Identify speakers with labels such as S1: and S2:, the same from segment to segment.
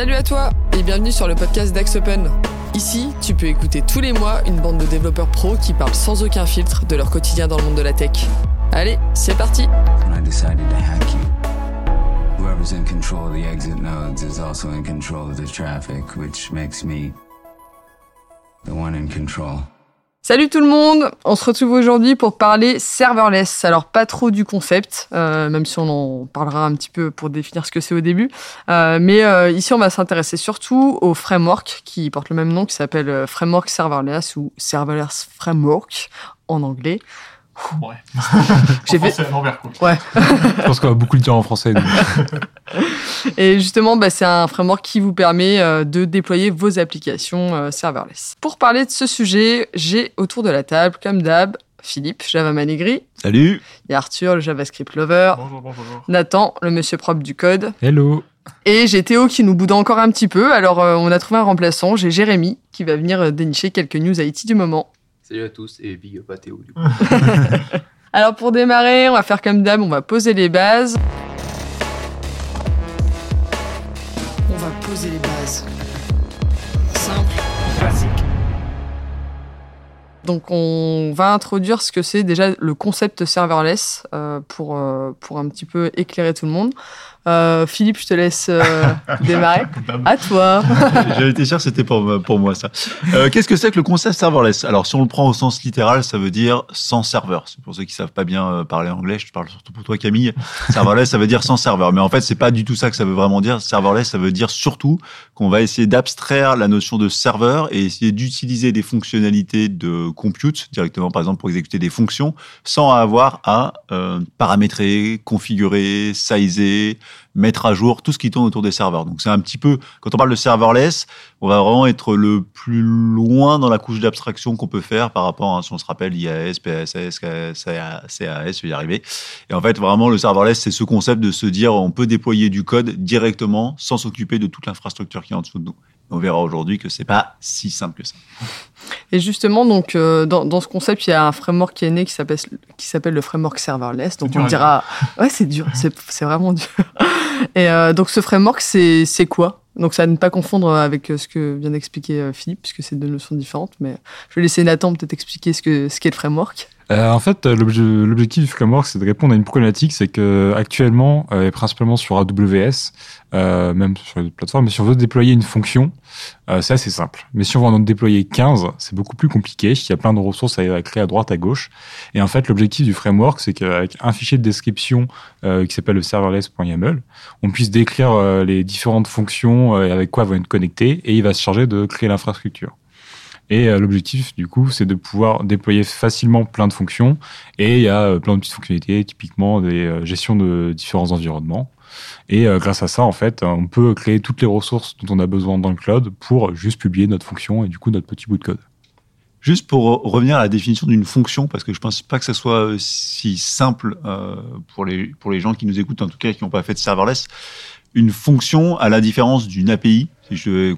S1: Salut à toi et bienvenue sur le podcast d'AxOpen. Ici, tu peux écouter tous les mois une bande de développeurs pros qui parlent sans aucun filtre de leur quotidien dans le monde de la tech. Allez, c'est parti. Salut tout le monde On se retrouve aujourd'hui pour parler serverless. Alors pas trop du concept, euh, même si on en parlera un petit peu pour définir ce que c'est au début. Euh, mais euh, ici on va s'intéresser surtout au framework qui porte le même nom, qui s'appelle Framework Serverless ou Serverless Framework en anglais.
S2: Ouais.
S1: J'ai
S2: En
S1: fait...
S2: français à l'envers, quoi.
S1: Ouais.
S3: Je pense qu'on va beaucoup le dire en français.
S1: Et justement, bah, c'est un framework qui vous permet euh, de déployer vos applications euh, serverless. Pour parler de ce sujet, j'ai autour de la table, comme d'hab, Philippe, Java Manigri,
S3: Salut
S1: et Arthur, le JavaScript lover,
S2: Bonjour, bonjour.
S1: Nathan, le monsieur propre du code,
S3: Hello
S1: et j'ai Théo qui nous boude encore un petit peu. Alors, euh, on a trouvé un remplaçant, j'ai Jérémy qui va venir dénicher quelques news IT du moment.
S4: Salut à tous et big up à Théo du coup.
S1: Alors, pour démarrer, on va faire comme d'hab, on va poser les bases. On va poser les bases. Simple.
S2: Classique.
S1: Donc on va introduire ce que c'est déjà le concept serverless euh, pour, euh, pour un petit peu éclairer tout le monde. Euh, Philippe, je te laisse euh, démarrer. À toi.
S5: J'avais été sûr que c'était pour, pour moi ça. Euh, Qu'est-ce que c'est que le concept serverless? Alors si on le prend au sens littéral, ça veut dire sans serveur. C'est pour ceux qui savent pas bien euh, parler anglais, je te parle surtout pour toi Camille. Serverless, ça veut dire sans serveur. Mais en fait, c'est pas du tout ça que ça veut vraiment dire. Serverless, ça veut dire surtout qu'on va essayer d'abstraire la notion de serveur et essayer d'utiliser des fonctionnalités de compute directement, par exemple pour exécuter des fonctions, sans avoir à euh, paramétrer, configurer, sizer, mettre à jour tout ce qui tourne autour des serveurs. Donc c'est un petit peu, quand on parle de serverless, on va vraiment être le plus loin dans la couche d'abstraction qu'on peut faire par rapport à, si on se rappelle, IAS, PSS, CAS, je vais y arriver. Et en fait, vraiment, le serverless, c'est ce concept de se dire, on peut déployer du code directement sans s'occuper de toute l'infrastructure qui est en dessous de nous. On verra aujourd'hui que c'est pas si simple que ça.
S1: Et justement, donc, euh, dans, dans ce concept, il y a un framework qui est né qui s'appelle qui s'appelle le framework serverless. Donc, on dira, ouais, c'est dur, c'est c'est vraiment dur. Et euh, donc, ce framework, c'est c'est quoi? Donc, ça à ne pas confondre avec euh, ce que vient d'expliquer Philippe, puisque c'est deux notions différentes. Mais je vais laisser Nathan peut-être expliquer ce que ce qu'est le framework.
S3: Euh, En fait, l'obje- l'objectif du framework, c'est de répondre à une problématique, c'est que actuellement, euh, et principalement sur AWS, euh, même sur les plateformes, mais si on veut déployer une fonction, euh, c'est assez simple. Mais si on veut en déployer 15, c'est beaucoup plus compliqué. Il y a plein de ressources à, créer à droite, à gauche. Et en fait, l'objectif du framework, c'est qu'avec un fichier de description euh, qui s'appelle le serverless.yaml, on puisse décrire les différentes fonctions et avec quoi elles vont être connectées, et il va se charger de créer l'infrastructure. Et euh, l'objectif, du coup, c'est de pouvoir déployer facilement plein de fonctions. Et il y a euh, plein de petites fonctionnalités, typiquement des euh, gestions de différents environnements. Et grâce à ça, en fait, on peut créer toutes les ressources dont on a besoin dans le cloud pour juste publier notre fonction et du coup notre petit bout de code.
S5: Juste pour revenir à la définition d'une fonction, parce que je pense pas que ça soit si simple pour les pour les gens qui nous écoutent, en tout cas qui n'ont pas fait de serverless. Une fonction, à la différence d'une API, si je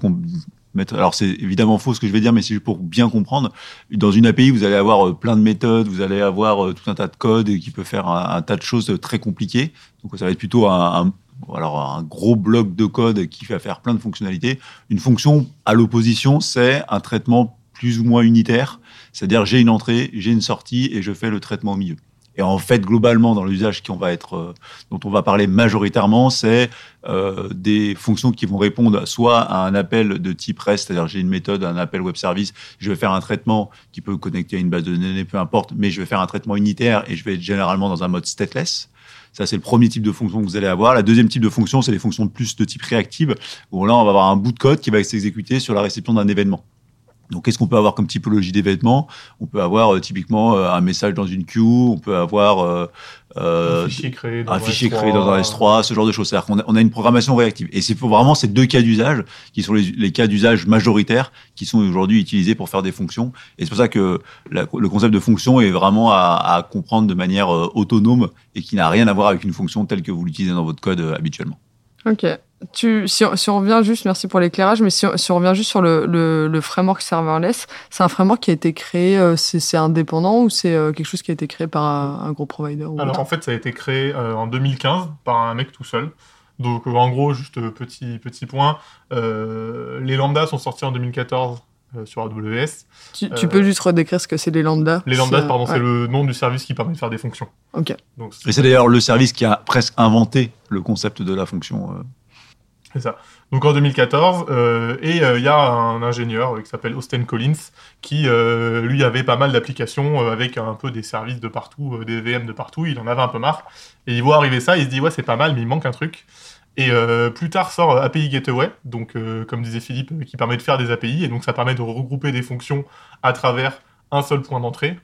S5: alors c'est évidemment faux ce que je vais dire, mais c'est juste pour bien comprendre. Dans une API, vous allez avoir euh, plein de méthodes, vous allez avoir euh, tout un tas de code qui peut faire un, tas de choses très compliquées. Donc ça va être plutôt un, un alors un gros bloc de code qui va faire plein de fonctionnalités. Une fonction, à l'opposition, c'est un traitement plus ou moins unitaire, c'est-à-dire j'ai une entrée, j'ai une sortie et je fais le traitement au milieu. Et en fait, globalement, dans l'usage qu'on va être, euh, dont on va parler majoritairement, c'est euh, des fonctions qui vont répondre soit à un appel de type REST, c'est-à-dire j'ai une méthode, un appel web service, je vais faire un traitement qui peut connecter à une base de données, peu importe, mais je vais faire un traitement unitaire et je vais être généralement dans un mode stateless. Ça, c'est le premier type de fonction que vous allez avoir. La deuxième type de fonction, c'est les fonctions plus de type réactive, où là, on va avoir un bout de code qui va s'exécuter sur la réception d'un événement. Donc, qu'est-ce qu'on peut avoir comme typologie d'événement On peut avoir euh, typiquement euh, un message dans une queue, on peut avoir euh,
S2: un fichier créé dans
S5: un
S2: un
S5: fichier
S2: S3.
S5: créé dans un S3, ce genre de choses. C'est-à-dire qu'on a, on a une programmation réactive. Et c'est vraiment ces deux cas d'usage qui sont les, les cas d'usage majoritaires qui sont aujourd'hui utilisés pour faire des fonctions. Et c'est pour ça que la- le concept de fonction est vraiment à, à comprendre de manière euh, autonome et qui n'a rien à voir avec une fonction telle que vous l'utilisez dans votre code euh, habituellement.
S1: Ok. Tu, si, on, si on revient juste, merci pour l'éclairage, mais si on, si on revient juste sur le, le, le framework serverless, c'est un framework qui a été créé, euh, c'est indépendant ou c'est euh, quelque chose qui a été créé par un, un gros provider ou
S2: Alors en fait, ça a été créé euh, en 2015 par un mec tout seul. Donc en gros, juste petit petit point, euh, les lambdas sont sortis en 2014 euh, sur AWS.
S1: Tu, tu
S2: Euh,
S1: peux juste redécrire ce que c'est les lambdas?
S2: Les lambdas, pardon,
S1: ouais.
S2: c'est le nom du service qui permet de faire des fonctions.
S1: Ok.
S2: Donc
S5: Et c'est d'ailleurs le service qui a presque inventé le concept de la fonction.
S2: C'est ça. Donc en 2014, euh, et euh, il y a un ingénieur euh, qui s'appelle Austin Collins qui, lui, avait pas mal d'applications avec un peu des services de partout, des VM de partout. Il en avait un peu marre. Et il voit arriver ça, il se dit ouais c'est pas mal, mais il manque un truc. Et plus tard sort API Gateway, donc comme disait Philippe, qui permet de faire des API, et donc ça permet de regrouper des fonctions à travers un seul point d'entrée.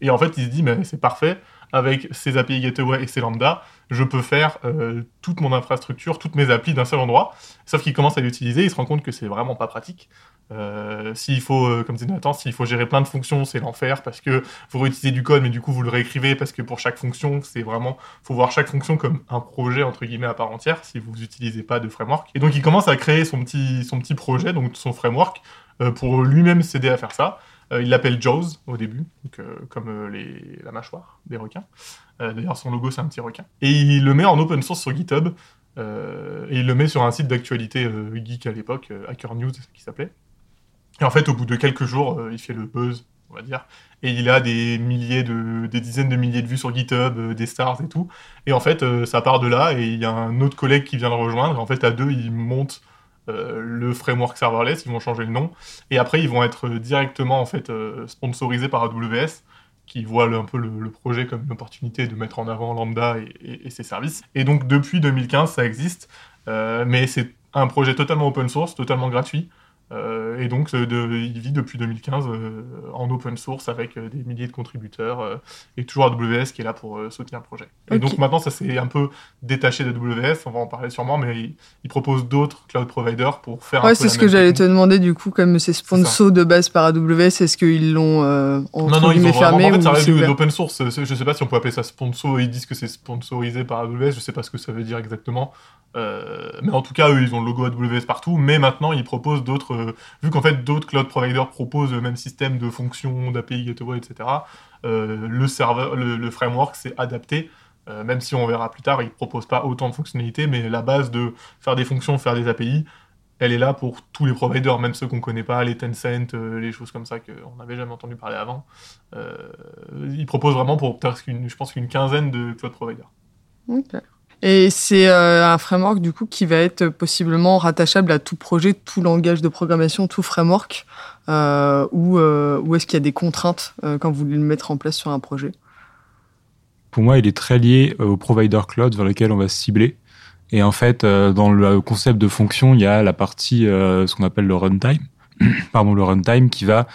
S2: Et en fait, il se dit mais c'est parfait avec ces API Gateway et ces lambda, je peux faire euh, toute mon infrastructure, toutes mes applis d'un seul endroit. Sauf qu'il commence à l'utiliser, il se rend compte que c'est vraiment pas pratique. Euh, s'il faut, euh, comme disait Nathan, s'il faut gérer plein de fonctions, c'est l'enfer parce que vous réutilisez du code, mais du coup vous le réécrivez parce que pour chaque fonction, c'est vraiment, faut voir chaque fonction comme un projet entre guillemets à part entière si vous n'utilisez pas de framework. Et donc il commence à créer son petit, son petit projet, donc son framework, pour lui-même s'aider à faire ça. Euh, il l'appelle Jaws au début, donc, euh, comme euh, la mâchoire des requins. D'ailleurs, son logo, c'est un petit requin. Et il le met en open source sur GitHub. et il le met sur un site d'actualité geek à l'époque, Hacker News, qui s'appelait. Et en fait, au bout de quelques jours, il fait le buzz, on va dire. Et il a des milliers de, des dizaines de milliers de vues sur GitHub, des stars et tout. Et en fait, ça part de là. Et il y a un autre collègue qui vient le rejoindre. Et en fait, à deux, ils montent euh, le framework serverless. Ils vont changer le nom. Et après, ils vont être directement en fait euh, sponsorisés par AWS qui voit le- un peu le, projet comme une opportunité de mettre en avant Lambda et ses services. Et donc depuis 2015, ça existe, euh, mais c'est un projet totalement open source, totalement gratuit. Euh, et donc euh, de- il vit depuis 2015 euh, en open source avec des milliers de contributeurs et toujours AWS qui est là pour soutenir le projet. Et
S1: Ok.
S2: donc maintenant ça s'est un peu détaché d'AWS, on va en parler sûrement, mais il, il propose d'autres cloud providers pour faire un
S1: Ouais,
S2: peu
S1: c'est ce que j'allais te demander du coup, comme c'est sponsor de base par AWS, est-ce qu'ils l'ont euh,
S2: Non, non, ils ont vraiment.
S1: fermé
S2: En fait, ça l'open source. Je sais pas si on peut appeler ça sponsor. Ils disent que c'est sponsorisé par AWS. Je sais pas ce que ça veut dire exactement. Euh, mais en tout cas, eux, ils ont le logo AWS partout. Mais maintenant, ils proposent d'autres. euh, vu qu'en fait, d'autres cloud providers proposent le même système de fonctions, d'API gateway, etc. euh, le serveur, le, framework, c'est adapté. Même si on verra plus tard, ils proposent pas autant de fonctionnalités, mais la base de faire des fonctions, faire des API, elle est là pour tous les providers, même ceux qu'on connaît pas, les Tencent, les choses comme ça qu'on n'avait jamais entendu parler avant. Ils proposent vraiment pour je pense qu'une quinzaine de cloud providers.
S1: Ok. Et c'est euh, un framework du coup qui va être possiblement rattachable à tout projet, tout langage de programmation, tout framework, euh, ou, euh, ou est-ce qu'il y a des contraintes euh, quand vous voulez le mettre en place sur un projet?
S3: Pour moi, il est très lié euh, au provider cloud vers lequel on va se cibler. Et en fait, euh, dans le concept de fonction, il y a la partie, ce qu'on appelle le runtime, pardon, le runtime qui va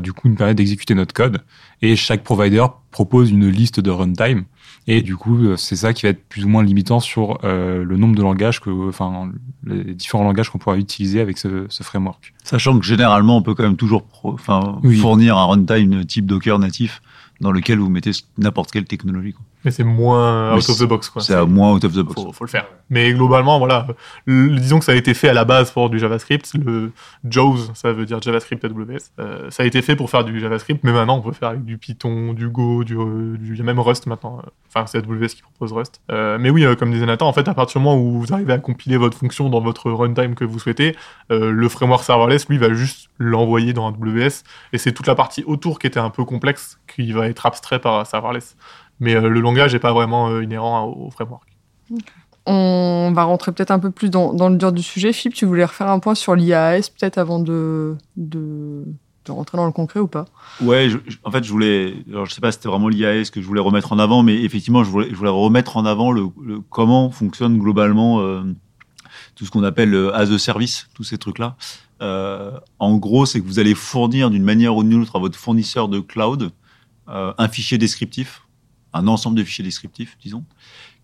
S3: du coup nous permettre d'exécuter notre code. Et chaque provider propose une liste de runtime. Et du coup, euh, c'est ça qui va être plus ou moins limitant sur euh, le nombre de langages que, enfin, les différents langages qu'on pourra utiliser avec ce, ce framework.
S5: Sachant que généralement, on peut quand même toujours enfin,
S3: Oui.
S5: fournir un runtime type Docker natif dans lequel vous mettez n'importe quelle technologie. quoi.
S2: Mais c'est moins out of the box, quoi.
S5: C'est moins out of the box.
S2: faut, faut le faire. Mais globalement, voilà, le- disons que ça a été fait à la base pour du JavaScript. Le JAWS, ça veut dire JavaScript AWS. Euh, ça a été fait pour faire du JavaScript, mais maintenant on peut faire avec du Python, du Go, du, euh, du- même Rust maintenant. Enfin, c'est AWS qui propose Rust. Euh, mais oui, comme disait Nathan, en fait, à partir du moment où vous arrivez à compiler votre fonction dans votre runtime que vous souhaitez, euh, le framework serverless, lui, va juste l'envoyer dans AWS. Et c'est toute la partie autour qui était un peu complexe qui va être abstrait par serverless. Mais euh, le langage n'est pas vraiment euh, inhérent au au framework.
S1: On va rentrer peut-être un peu plus dans, dans le dur du sujet. Philippe, tu voulais refaire un point sur l'IAS peut-être avant de, de, de rentrer dans le concret ou pas?
S5: Ouais, je- je- en fait, je voulais, alors je sais pas si c'était vraiment l'IAS que je voulais remettre en avant, mais effectivement, je voulais, je voulais remettre en avant le, le- comment fonctionne globalement euh, tout ce qu'on appelle le as a service, tous ces trucs-là. Euh, en gros, c'est que vous allez fournir d'une manière ou d'une autre à votre fournisseur de cloud euh, un fichier descriptif, un ensemble de fichiers descriptifs, disons,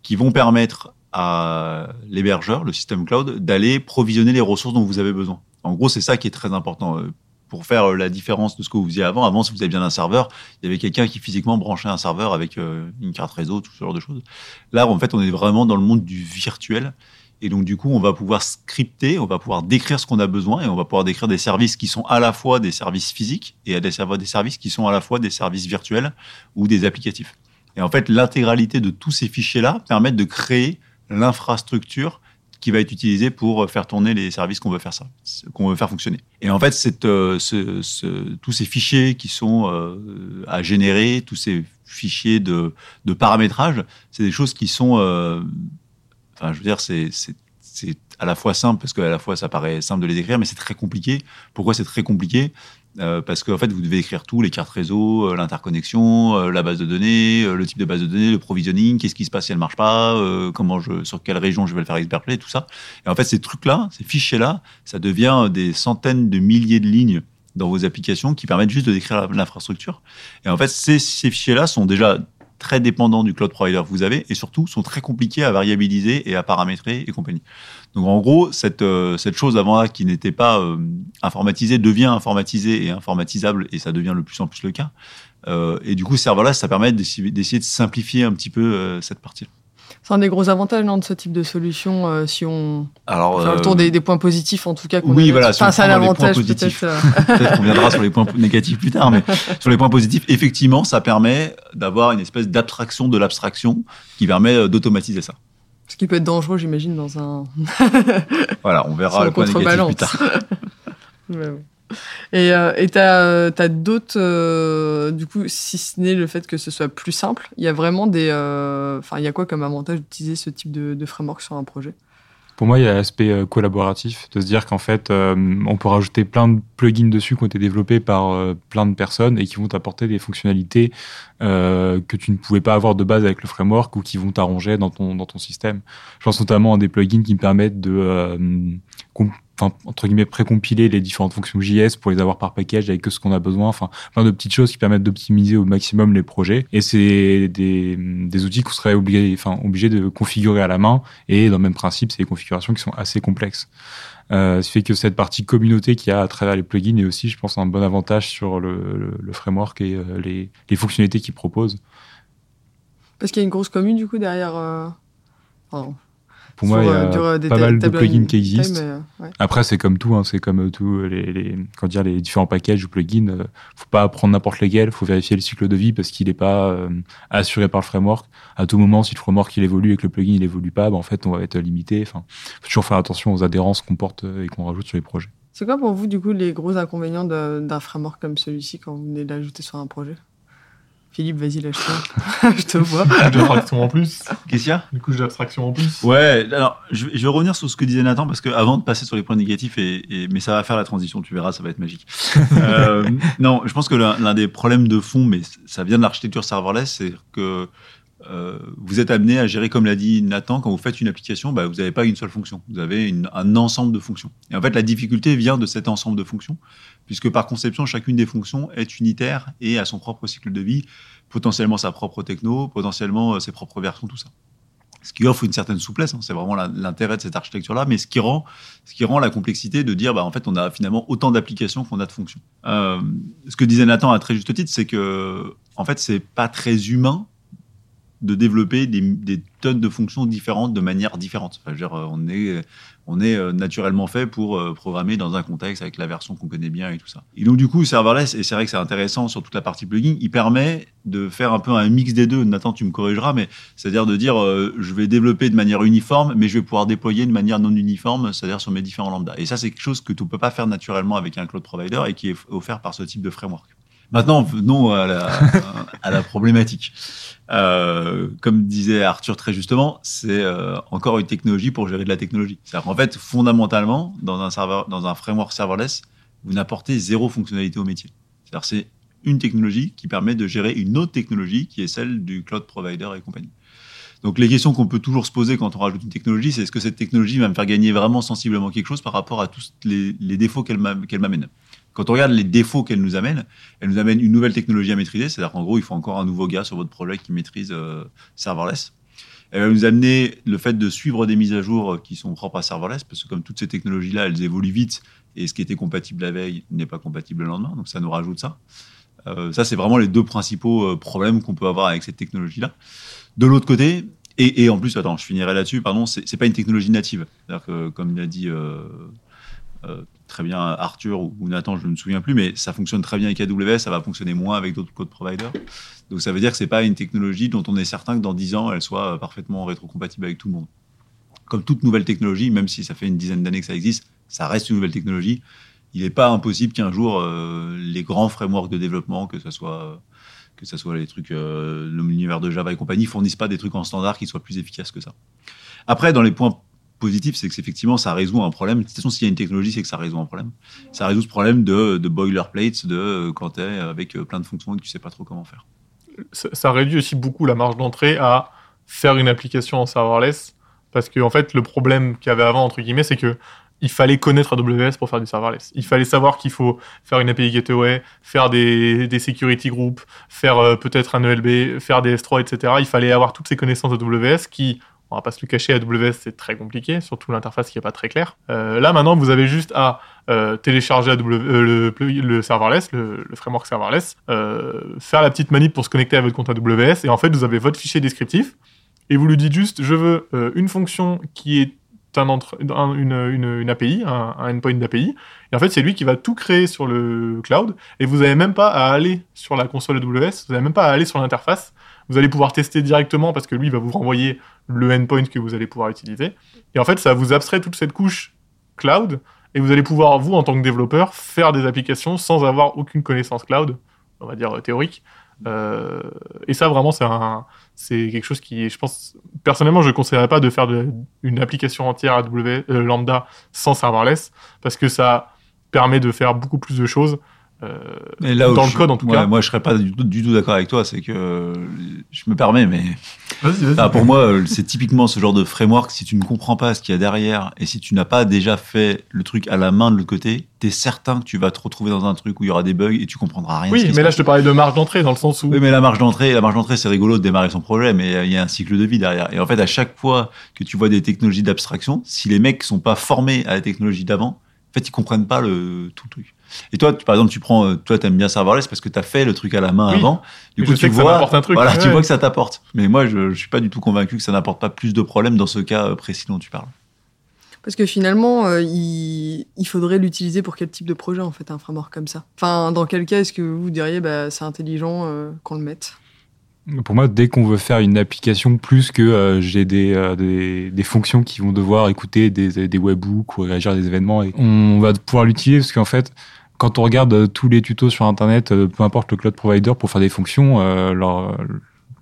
S5: qui vont permettre à l'hébergeur, le système cloud, d'aller provisionner les ressources dont vous avez besoin. En gros, c'est ça qui est très important. euh, pour faire euh, la différence de ce que vous faisiez avant. Avant, si vous avez bien un serveur, il y avait quelqu'un qui physiquement branchait un serveur avec euh, une carte réseau, tout ce genre de choses. Là, en fait, on est vraiment dans le monde du virtuel. Et donc, du coup, on va pouvoir scripter, on va pouvoir décrire ce qu'on a besoin et on va pouvoir décrire des services qui sont à la fois des services physiques et des services qui sont à la fois des services virtuels ou des applicatifs. Et en fait, l'intégralité de tous ces fichiers-là permettent de créer l'infrastructure qui va être utilisée pour faire tourner les services qu'on veut faire ça, qu'on veut faire fonctionner. Et en fait, euh, tous ces fichiers qui sont euh, à générer, tous ces fichiers de, de paramétrage, c'est des choses qui sont, euh, enfin, je veux dire, c'est c'est à la fois simple parce qu'à la fois ça paraît simple de les écrire, mais c'est très compliqué. Pourquoi c'est très compliqué? Euh, Parce qu'en fait, vous devez écrire tout, les cartes réseau, euh, l'interconnexion, euh, la base de données, le type de base de données, le provisioning, qu'est-ce qui se passe si elle marche pas, comment je, sur quelle région je vais le faire expertler, tout ça. Et en fait, ces trucs-là, ces fichiers-là, ça devient des centaines de milliers de lignes dans vos applications qui permettent juste de décrire l'infrastructure. Et en fait, ces fichiers-là sont déjà très dépendants du cloud provider que vous avez et surtout sont très compliqués à variabiliser et à paramétrer et compagnie. Donc en gros, cette, euh, cette chose avant-là qui n'était pas euh, informatisée devient informatisée et informatisable et ça devient de plus en plus le cas. Euh, et du coup, serverless, ça permet d'essayer de simplifier un petit peu cette partie.
S1: C'est un des gros avantages non, de ce type de solution, euh, si on
S5: Alors,
S1: fait le
S5: euh,
S1: tour des, des points positifs en tout cas.
S5: oui, voilà.
S1: Enfin, c'est un avantage peut-être.
S5: Peut-être qu'on viendra sur les points négatifs plus tard, mais sur les points positifs, effectivement, ça permet d'avoir une espèce d'abstraction de l'abstraction qui permet euh, d'automatiser ça.
S1: Ce qui peut être dangereux, j'imagine, dans un.
S5: Voilà, on verra le point négatif plus tard.
S1: Ouais. Et euh, euh, t'as d'autres euh, du coup si ce n'est le fait que ce soit plus simple, il y a vraiment des euh, enfin il y a quoi comme avantage d'utiliser ce type de, framework sur un projet?
S3: Pour moi, il y a l'aspect euh, collaboratif, de se dire qu'en fait, on peut rajouter plein de plugins dessus qui ont été développés par plein de personnes et qui vont t'apporter des fonctionnalités que tu ne pouvais pas avoir de base avec le framework ou qui vont t'arranger dans ton, dans ton système. Je pense notamment à des plugins qui me permettent de, enfin, entre guillemets, précompiler les différentes fonctions JS pour les avoir par package avec ce qu'on a besoin. Enfin, plein de petites choses qui permettent d'optimiser au maximum les projets. Et c'est des, des outils qu'on serait obligé, enfin, obligé de configurer à la main. Et dans le même principe, c'est des configurations qui sont assez complexes. Euh, ce fait que cette partie communauté qu'il y a à travers les plugins est aussi, je pense, un bon avantage sur le, le, framework et euh, les, les fonctionnalités qu'il propose.
S1: Parce qu'il y a une grosse commune du coup derrière. euh.
S3: Pour moi, il y
S1: Sur,
S3: a
S1: euh, euh, des
S3: pas mal de plugins
S1: in
S3: qui existent.
S1: euh, ouais.
S3: Après, c'est comme tout, hein, c'est comme euh, tous les, les, comment dire, les différents packages ou plugins. euh, faut pas prendre n'importe lesquels, faut vérifier le cycle de vie parce qu'il n'est pas euh, assuré par le framework. À tout moment, si le framework il évolue et que le plugin il évolue pas, bah, en fait, on va être limité. Enfin, faut toujours faire attention aux adhérences qu'on porte euh, et qu'on rajoute sur les projets.
S1: C'est quoi pour vous du coup les gros inconvénients d'un framework comme celui-ci quand vous venez de l'ajouter sur un projet? Philippe, vas-y lâche-toi. Je te vois.
S2: Une couche d'abstraction en plus.
S5: Qu'est-ce qu'il y a?
S2: Une couche d'abstraction en plus.
S5: Ouais, alors je, vais- je vais revenir sur ce que disait Nathan parce que avant de passer sur les points négatifs, et, et- mais ça va faire la transition, tu verras, ça va être magique. Euh, non, je pense que l'un l'un des problèmes de fond, mais ça vient de l'architecture serverless, c'est que euh, vous êtes amené à gérer, comme l'a dit Nathan, quand vous faites une application, bah, vous n'avez pas une seule fonction, vous avez un ensemble de fonctions. Et en fait, la difficulté vient de cet ensemble de fonctions, puisque par conception, chacune des fonctions est unitaire et a son propre cycle de vie, potentiellement sa propre techno, potentiellement euh, ses propres versions, tout ça ce qui offre une certaine souplesse. hein. c'est vraiment l'intérêt de cette architecture-là, mais ce qui rend, ce qui rend la complexité de dire, bah, en fait, on a finalement autant d'applications qu'on a de fonctions. Euh, ce que disait Nathan à très juste titre, c'est que, en fait, c'est pas très humain de développer des, tonnes de fonctions différentes de manière différente. Enfin, dire, euh, on est, on est euh, naturellement fait pour euh, programmer dans un contexte avec la version qu'on connaît bien et tout ça. Et donc, du coup, serverless, et c'est vrai que c'est intéressant sur toute la partie plugin, il permet de faire un peu un mix des deux. Nathan, tu me corrigeras, mais c'est-à-dire de dire, euh, je vais développer de manière uniforme, mais je vais pouvoir déployer de manière non uniforme, c'est-à-dire sur mes différents lambda. Et ça, c'est quelque chose que tu ne peux pas faire naturellement avec un cloud provider et qui est offert par ce type de framework. Maintenant, venons à la, problématique. Euh, comme disait Arthur très justement, c'est euh, encore une technologie pour gérer de la technologie. C'est-à-dire qu'en fait, fondamentalement, dans un, framework serverless, vous n'apportez zéro fonctionnalité au métier. C'est-à-dire c'est une technologie qui permet de gérer une autre technologie qui est celle du cloud provider et compagnie. Donc les questions qu'on peut toujours se poser quand on rajoute une technologie, c'est est-ce que cette technologie va me faire gagner vraiment sensiblement quelque chose par rapport à tous les, défauts qu'elle m'amène? Quand on regarde les défauts qu'elle nous amène, elle nous amène une nouvelle technologie à maîtriser, c'est-à-dire qu'en gros, il faut encore un nouveau gars sur votre projet qui maîtrise euh, serverless. Elle va nous amener le fait de suivre des mises à jour qui sont propres à serverless, parce que comme toutes ces technologies-là, elles évoluent vite, et ce qui était compatible la veille n'est pas compatible le lendemain, donc ça nous rajoute ça. Euh, ça, c'est vraiment les deux principaux euh, problèmes qu'on peut avoir avec cette technologie-là. De l'autre côté, et, en plus, attends, je finirai là-dessus, pardon, c'est pas une technologie native. C'est-à-dire que, comme l'a dit euh, euh, très bien Arthur ou, Nathan, je ne me souviens plus, mais ça fonctionne très bien avec AWS, ça va fonctionner moins avec d'autres code providers. Donc ça veut dire que c'est pas une technologie dont on est certain que dans 10 ans, elle soit parfaitement rétrocompatible avec tout le monde. comme toute nouvelle technologie, même si ça fait une dizaine d'années que ça existe, ça reste une nouvelle technologie. Il n'est pas impossible qu'un jour, euh, les grands frameworks de développement, que ce soit, que ce soit les trucs, euh, l'univers de Java et compagnie, fournissent pas des trucs en standard qui soient plus efficaces que ça. Après, dans les points positifs, c'est que effectivement, ça résout un problème. De toute façon, s'il y a une technologie, c'est que ça résout un problème. Ça résout ce problème de, de boilerplates, de euh, quand tu es avec euh, plein de fonctions et que tu sais pas trop comment faire.
S2: ça, réduit aussi beaucoup la marge d'entrée à faire une application en serverless. Parce que, en fait, le problème qu'il y avait avant, entre guillemets, c'est que il fallait connaître AWS pour faire du serverless. Il fallait savoir qu'il faut faire une API Gateway, faire des, security groups, faire euh, peut-être un ELB, faire des S3, etc. Il fallait avoir toutes ces connaissances AWS qui, on va pas se le cacher, AWS c'est très compliqué, surtout l'interface qui est pas très claire. Euh, là maintenant, vous avez juste à euh, télécharger euh, le, le serverless, le, framework serverless, faire la petite manip pour se connecter à votre compte AWS, et en fait vous avez votre fichier descriptif, et vous lui dites juste, je veux une fonction qui est un une, une API, un, un endpoint d'API, et en fait c'est lui qui va tout créer sur le cloud, et vous n'avez même pas à aller sur la console AWS, vous n'avez même pas à aller sur l'interface, vous allez pouvoir tester directement parce que lui va vous renvoyer le endpoint que vous allez pouvoir utiliser. Et en fait, ça vous abstrait toute cette couche cloud et vous allez pouvoir, vous, en tant que développeur, faire des applications sans avoir aucune connaissance cloud, on va dire euh, théorique. Euh, et ça, vraiment, c'est quelque chose qui, je pense, personnellement, je ne conseillerais pas de faire une application entière AW, euh, lambda sans serverless parce que ça permet de faire beaucoup plus de choses. Euh,
S5: Mais là
S2: Dans le
S5: je-
S2: code, en tout
S5: ouais,
S2: cas.
S5: Moi, je serais pas du tout, du tout d'accord avec toi. C'est que je me permets, mais
S2: Vas-y, vas-y.
S5: Ah, pour moi, euh, c'est typiquement ce genre de framework. Si tu ne comprends pas ce qu'il y a derrière et si tu n'as pas déjà fait le truc à la main de l'autre côté, t'es certain que tu vas te retrouver dans un truc où il y aura des bugs et tu comprendras rien.
S2: oui, mais là,
S5: passe.
S2: je te parlais de marge d'entrée dans le sens où
S5: Oui, mais la marge d'entrée, la marge d'entrée, c'est rigolo de démarrer son projet, mais euh, il y a un cycle de vie derrière. Et en fait, à chaque fois que tu vois des technologies d'abstraction, si les mecs sont pas formés à la technologie d'avant, en fait, ils comprennent pas le tout le truc. Et toi, tu, par exemple, tu prends, euh, toi, t'aimes bien serverless parce que t'as fait le truc à la main
S2: Oui.
S5: avant. Du coup,
S2: je sais
S5: tu
S2: que ça
S5: vois,
S2: un truc.
S5: voilà,
S2: Ouais.
S5: tu vois que ça t'apporte. Mais moi, je, je suis pas du tout convaincu que ça n'apporte pas plus de problèmes dans ce cas euh, précis dont tu parles.
S1: Parce que finalement, euh, il, il faudrait l'utiliser pour quel type de projet, en fait, un framework comme ça? Enfin, dans quel cas est-ce que vous diriez, bah, c'est intelligent euh, qu'on le mette?
S3: Pour moi, dès qu'on veut faire une application, plus que euh, j'ai des, euh, des, des fonctions qui vont devoir écouter des, des webhooks ou réagir à des événements, et on va pouvoir l'utiliser parce qu'en fait, quand on regarde euh, tous les tutos sur Internet, euh, peu importe le cloud provider pour faire des fonctions, euh, leur-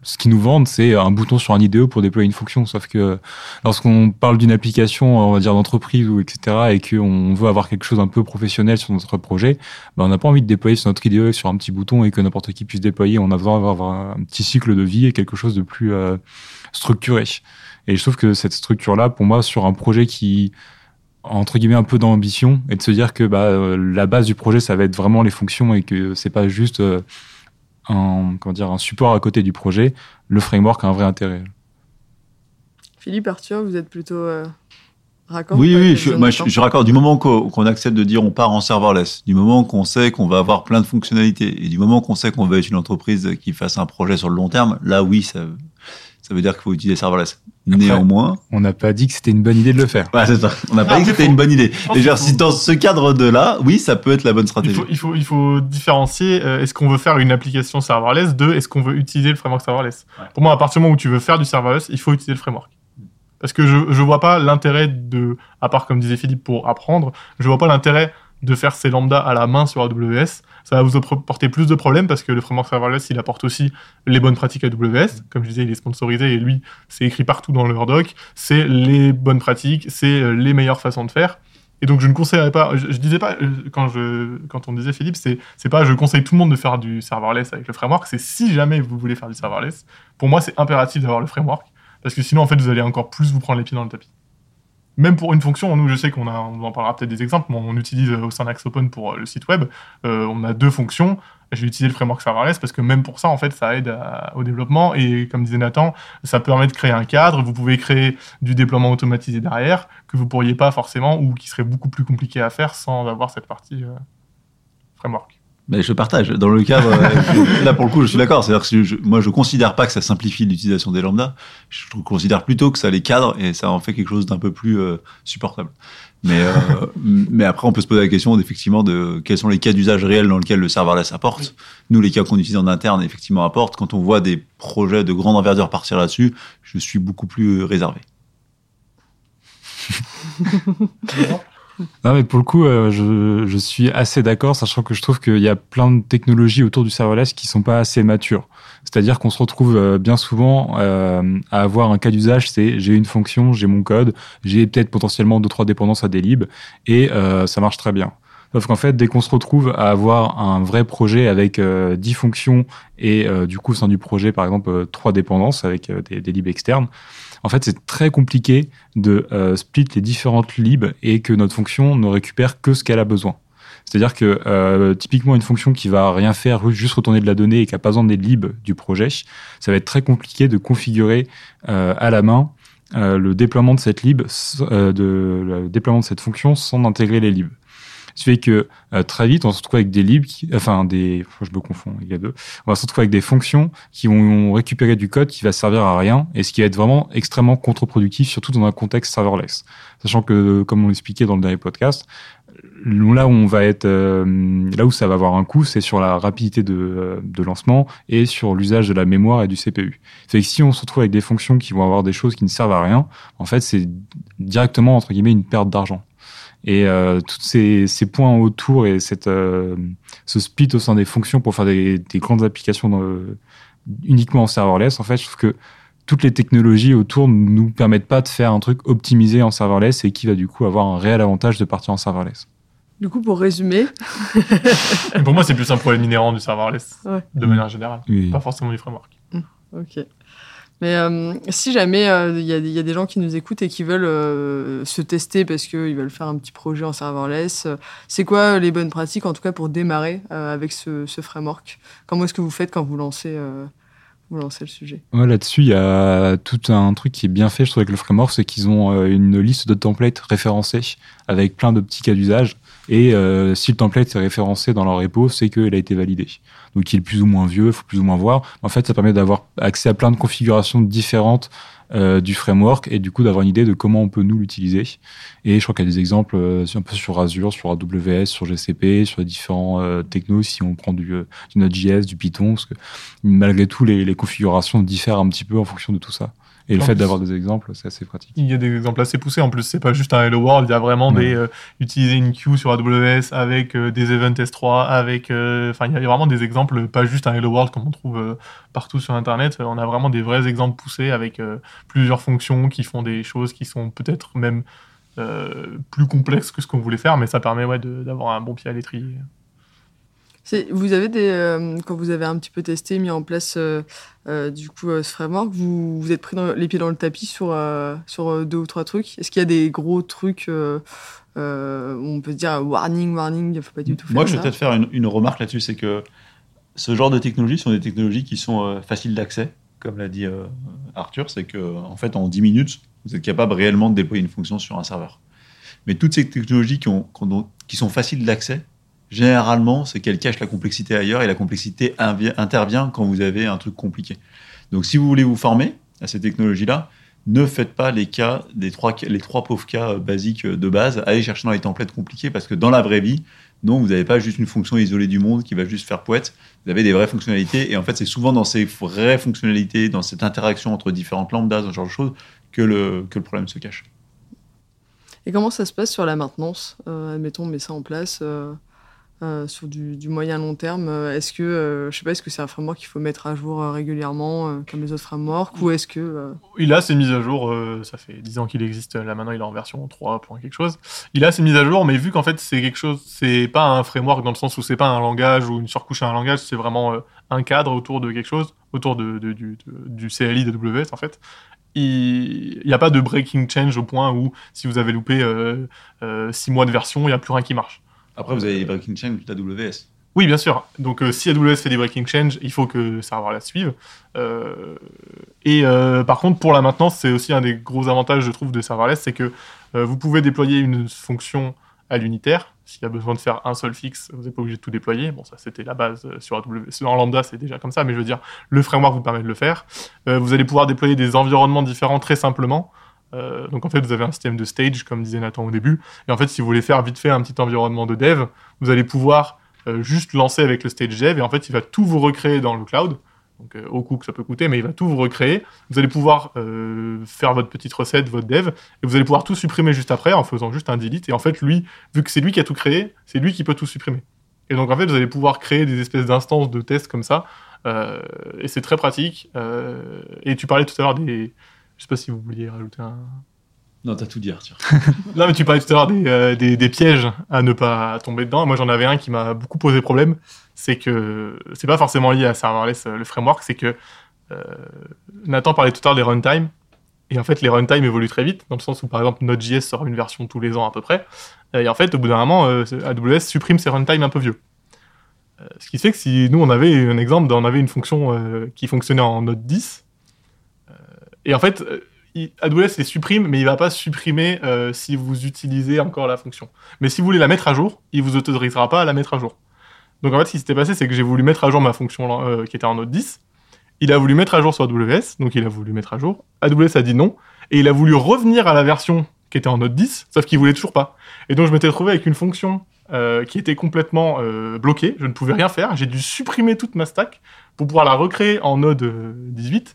S3: ce qu'ils nous vendent, c'est un bouton sur un IDE pour déployer une fonction. Sauf que lorsqu'on parle d'une application, on va dire d'entreprise ou etc., et qu'on veut avoir quelque chose un peu professionnel sur notre projet, ben, on n'a pas envie de déployer sur notre IDE sur un petit bouton et que n'importe qui puisse déployer. On a besoin d'avoir un petit cycle de vie et quelque chose de plus euh, structuré. Et je trouve que cette structure-là, pour moi, sur un projet qui entre guillemets un peu d'ambition et de se dire que bah, euh, la base du projet ça va être vraiment les fonctions et que c'est pas juste euh, un comment dire un support à côté du projet le framework a un vrai intérêt
S1: Philippe, Arthur, vous êtes plutôt euh, raccord
S5: Oui, oui, je, moi, je,
S1: Jonathan
S5: je raccorde. Du moment qu'on qu'on accepte de dire on part en serverless, du moment qu'on sait qu'on va avoir plein de fonctionnalités, et du moment qu'on sait qu'on va être une entreprise qui fasse un projet sur le long terme, là, oui, ça, ça veut dire qu'il faut utiliser serverless. Néanmoins,
S3: on n'a pas dit que c'était une bonne idée de le faire
S5: ouais, c'est ça. On n'a pas
S2: Ah,
S5: dit que c'était une bonne idée. Et genre, si dans ce cadre-là, oui, ça peut être la bonne
S2: Il
S5: stratégie.
S2: faut, il, faut, il faut différencier euh, est-ce qu'on veut faire une application serverless de est-ce qu'on veut utiliser le framework serverless.
S5: Ouais.
S2: Pour moi, à partir du moment où tu veux faire du serverless, il faut utiliser le framework. Parce que je je vois pas l'intérêt de, à part comme disait Philippe pour apprendre, je vois pas l'intérêt de faire ces lambda à la main sur AWS. Ça va vous apporter plus de problèmes parce que le framework serverless, il apporte aussi les bonnes pratiques AWS. Comme je disais, il est sponsorisé et lui, c'est écrit partout dans leur doc. C'est les bonnes pratiques, c'est euh, les meilleures façons de faire. Et donc je ne conseillerais pas, je, je disais pas euh, quand je quand on disait Philippe, c'est c'est pas je conseille tout le monde de faire du serverless avec le framework, c'est si jamais vous voulez faire du serverless. Pour moi, c'est impératif d'avoir le framework parce que sinon en fait vous allez encore plus vous prendre les pieds dans le tapis. Même pour une fonction, nous je sais qu'on en parlera peut-être des exemples, mais on utilise euh, au sein d'Axopen pour euh, le site web, euh, on a deux fonctions. Je vais utiliser le framework serverless parce que même pour ça, en fait, ça aide au développement et comme disait Nathan, ça permet de créer un cadre. Vous pouvez créer du déploiement automatisé derrière que vous pourriez pas forcément ou qui serait beaucoup plus compliqué à faire sans avoir cette partie framework.
S5: Mais je partage. Dans le cadre, euh, là pour le coup, je suis d'accord. C'est-à-dire que je, moi, je considère pas que ça simplifie l'utilisation des lambda. Je considère plutôt que ça les cadre et ça en fait quelque chose d'un peu plus euh, supportable. Mais, euh, mais après, on peut se poser la question effectivement de quels sont les cas d'usage réels dans lesquels le serverless apporte. Nous, les cas qu'on utilise en interne, effectivement, apportent. Quand on voit des projets de grande envergure partir là-dessus, je suis beaucoup plus réservé.
S3: Non, mais pour le coup, euh, je, suis assez d'accord, sachant que je trouve qu'il y a plein de technologies autour du serverless qui sont pas assez matures. C'est-à-dire qu'on se retrouve euh, bien souvent euh, à avoir un cas d'usage, c'est j'ai une fonction, j'ai mon code, j'ai peut-être potentiellement deux trois dépendances à des libs et ça marche très bien. Sauf qu'en fait, dès qu'on se retrouve à avoir un vrai projet avec euh, 10 fonctions et du coup, au sein du projet, par exemple, euh, trois dépendances avec des, des externes, en fait, c'est très compliqué de euh, split les différentes libs et que notre fonction ne récupère que ce qu'elle a besoin. C'est-à-dire que euh, typiquement une fonction qui va rien faire, juste retourner de la donnée et qui a pas besoin des libs du projet, ça va être très compliqué de configurer euh, à la main le déploiement de cette le déploiement de cette fonction sans intégrer les libs. Ce qui fait que euh, très vite, on se retrouve avec des libs, qui, enfin des, je me confonds, il y a deux. On va se retrouver avec des fonctions qui vont récupérer du code qui va servir à rien et ce qui va être vraiment extrêmement contre-productif, surtout dans un contexte serverless. Sachant que, comme on l'expliquait dans le dernier podcast, là où on va être, euh, là où ça va avoir un coût, c'est sur la rapidité de, euh, de lancement et sur l'usage de la mémoire et du CPU. Fait que si on se retrouve avec des fonctions qui vont avoir des choses qui ne servent à rien, en fait, c'est directement entre guillemets une perte d'argent. Et euh, tous ces, ces points autour et cette, euh, ce split au sein des fonctions pour faire des, des grandes applications dans le- uniquement en serverless, en fait, je trouve que toutes les technologies autour ne nous permettent pas de faire un truc optimisé en serverless et qui va du coup avoir un réel avantage de partir en serverless.
S1: Du coup, pour résumer,
S2: pour moi, c'est plus un problème inhérent du serverless,
S1: Ouais.
S2: de manière générale,
S3: Oui.
S2: pas forcément du framework.
S1: ok. Mais euh, si jamais euh, il y, a, des gens qui nous écoutent et qui veulent euh, se tester parce qu'ils veulent faire un petit projet en serverless, c'est quoi les bonnes pratiques, en tout cas pour démarrer avec ce, framework? Comment est-ce que vous faites quand vous lancez, le sujet?
S3: Là-dessus, il y a tout un truc qui est bien fait, je trouve, avec le framework, c'est qu'ils ont une liste de templates référencés avec plein de petits cas d'usage. Et euh, si le template est référencé dans leur repo, c'est qu'il a été validé. Donc, il est plus ou moins vieux, il faut plus ou moins voir. En fait, ça permet d'avoir accès à plein de configurations différentes euh, du framework et du coup d'avoir une idée de comment on peut nous l'utiliser. Et je crois qu'il y a des exemples euh, un peu sur Azure, sur AWS, sur GCP, sur les différents euh, technos, si on prend du, euh, du Node.js, du Python, parce que malgré tout, les, les configurations diffèrent un petit peu en fonction de tout ça. Et le fait d'avoir des exemples, c'est assez pratique.
S2: Il y a des exemples assez poussés en plus, c'est pas juste un Hello World, il y a vraiment
S3: Ouais.
S2: des. euh, utiliser une queue sur AWS avec euh, des events S3, avec. euh, Enfin, il y a vraiment des exemples, pas juste un Hello World comme on trouve partout sur Internet. On a vraiment des vrais exemples poussés avec plusieurs fonctions qui font des choses qui sont peut-être même plus complexes que ce qu'on voulait faire, mais ça permet ouais, d'avoir un bon pied à l'étrier.
S1: Vous avez des, euh, quand vous avez un petit peu testé, mis en place euh, euh, du coup ce framework, vous vous êtes pris dans- les pieds dans le tapis sur sur deux ou trois trucs? Est-ce qu'il y a des gros trucs où on peut se dire warning, warning, il faut pas du tout faire
S5: Moi, je vais
S1: ça?
S5: peut-être faire une, une remarque là-dessus, c'est que ce genre de technologies sont des technologies qui sont faciles d'accès, comme l'a dit Arthur, c'est que en fait, en 10 minutes, vous êtes capable réellement de déployer une fonction sur un serveur. Mais toutes ces technologies ont- qui sont faciles d'accès, généralement, c'est qu'elles cachent la complexité ailleurs et la complexité intervient quand vous avez un truc compliqué. Donc, si vous voulez vous former à ces technologies-là, ne faites pas les cas des trois, les trois pauvres cas euh, basiques euh, de base. Allez chercher dans les templates compliqués parce que dans la vraie vie, non, vous n'avez pas juste une fonction isolée du monde qui va juste faire poète. Vous avez des vraies fonctionnalités. Et en fait, c'est souvent dans ces vraies fonctionnalités, dans cette interaction entre différentes lambdas, ce genre de choses, que le, que le problème se cache.
S1: Et comment ça se passe sur la maintenance? Euh, Admettons, on met ça en place euh, euh, sur du, du moyen long terme. Euh, Est-ce que, euh, je sais pas, est-ce que c'est un framework qu'il faut mettre à jour régulièrement, comme les autres frameworks, ou est-ce que
S2: Il a ses mises à jour, ça fait 10 ans qu'il existe, là maintenant il est en version 3. point quelque chose. Il a ses mises à jour, mais vu qu'en fait c'est quelque chose, c'est pas un framework dans le sens où c'est pas un langage ou une surcouche à un langage, c'est vraiment un cadre autour de quelque chose, autour de, de- du, de- du CLI d'AWS en fait. Il n'y a pas de breaking change au point où si vous avez loupé 6 mois de version, il n'y a plus rien qui marche.
S5: Après, vous avez les breaking chains d'AWS.
S2: Oui, bien sûr. Donc, euh, si AWS fait des breaking change, il faut que le serveur la suive. Euh, et euh, par contre, pour la maintenance, c'est aussi un des gros avantages, je trouve, de serverless, c'est que vous pouvez déployer une fonction à l'unitaire. S'il y a besoin de faire un seul fixe, vous n'êtes pas obligé de tout déployer. Bon, ça, c'était la base sur AWS. En Lambda, c'est déjà comme ça, mais je veux dire, le framework vous permet de le faire. Vous allez pouvoir déployer des environnements différents très simplement. Euh, donc, en fait, vous avez un système de stage, comme disait Nathan au début. Et en fait, si vous voulez faire vite fait un petit environnement de dev, vous allez pouvoir euh, juste lancer avec le stage dev et en fait il va tout vous recréer dans le cloud Donc euh, au coût que ça peut coûter, mais il va tout vous recréer. Vous allez pouvoir faire votre petite recette, votre dev, et vous allez pouvoir tout supprimer juste après en faisant juste un delete. Et en fait, lui, vu que c'est lui qui a tout créé, c'est lui qui peut tout supprimer. Et donc en fait, vous allez pouvoir créer des espèces d'instances de tests comme ça, et c'est très pratique. Et tu parlais tout à l'heure des, je sais pas si vous vouliez rajouter un.
S5: Non, t'as tout dit, Arthur.
S2: Non, mais tu parlais tout à l'heure des, euh, des, des pièges à ne pas tomber dedans. Moi, j'en avais un qui m'a beaucoup posé problème. C'est que c'est pas forcément lié à serverless, euh, le framework, c'est que euh, Nathan parlait tout à l'heure des runtime. Et en fait, les runtime évoluent très vite, dans le sens où, par exemple, Node.js sort une version tous les ans à peu près. Et en fait, au bout d'un moment, euh, AWS supprime ses runtime un peu vieux. Ce qui fait que si nous, on avait un exemple, on avait une fonction qui fonctionnait en Node 10, euh, et en fait, euh, AWS les supprime, mais il va pas supprimer euh, si vous utilisez encore la fonction. Mais si vous voulez la mettre à jour, il vous autorisera pas à la mettre à jour. Donc en fait, ce qui s'était passé, c'est que j'ai voulu mettre à jour ma fonction euh, qui était en Node 10. Il a voulu mettre à jour sur AWS, donc il a voulu mettre à jour. AWS a dit non, et il a voulu revenir à la version qui était en Node 10, sauf qu'il voulait toujours pas. Et donc je m'étais retrouvé avec une fonction qui était complètement bloquée, je ne pouvais rien faire, j'ai dû supprimer toute ma stack pour pouvoir la recréer en Node euh, 18.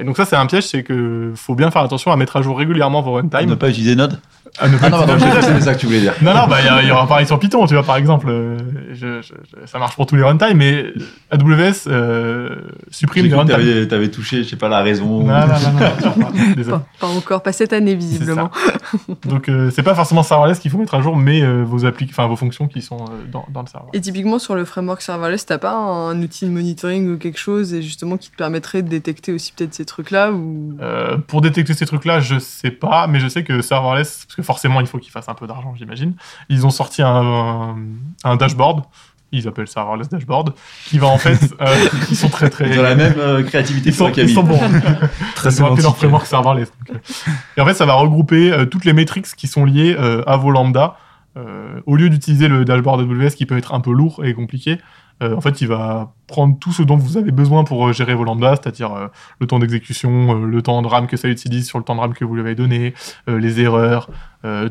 S2: Et donc ça c'est un piège, c'est que faut bien faire attention à mettre à jour régulièrement vos
S5: Ne
S2: runtime.
S5: pas utiliser Node
S2: à ne pas
S5: Ah non,
S2: utiliser-
S5: c'est ça que tu voulais dire.
S2: non, non, bah, il y, y aura pareil sur Python, tu vois, par exemple. euh, je- je- je- ça marche pour tous les runtime, mais AWS euh, supprime les runtime.
S5: t'avais, t'avais touché, je sais pas, la raison.
S2: Non, non, non, non, pas.
S1: Pas, pas encore, pas cette année visiblement.
S2: Donc, euh, c'est pas forcément serverless qu'il faut mettre à jour, mais euh, vos, appli- enfin, vos fonctions qui sont euh, dans, dans le serveur.
S1: Et typiquement sur le framework serverless, t'as pas un outil de monitoring ou quelque chose et justement qui te permettrait de détecter aussi peut-être ces trucs-là ou?
S2: Euh, pour détecter ces trucs-là, je sais pas, mais je sais que serverless, parce que forcément, il faut qu'ils fassent un peu d'argent, j'imagine. Ils ont sorti un, un, un dashboard. Ils appellent serverless dashboard, qui va en fait, euh, ils sont très très.
S5: Ils ont la même euh, créativité
S2: Ils sont, ils sont bons.
S3: Très
S2: Ils ont appelé leur framework serverless. donc, euh. Et en fait, ça va regrouper euh, toutes les métriques qui sont liées euh, à vos lambda. Euh, au lieu d'utiliser le dashboard AWS qui peut être un peu lourd et compliqué, euh, en fait, il va prendre tout ce dont vous avez besoin pour euh, gérer vos lambda, c'est-à-dire euh, le temps d'exécution, le temps de RAM que ça utilise sur le temps de RAM que vous lui avez donné, les erreurs,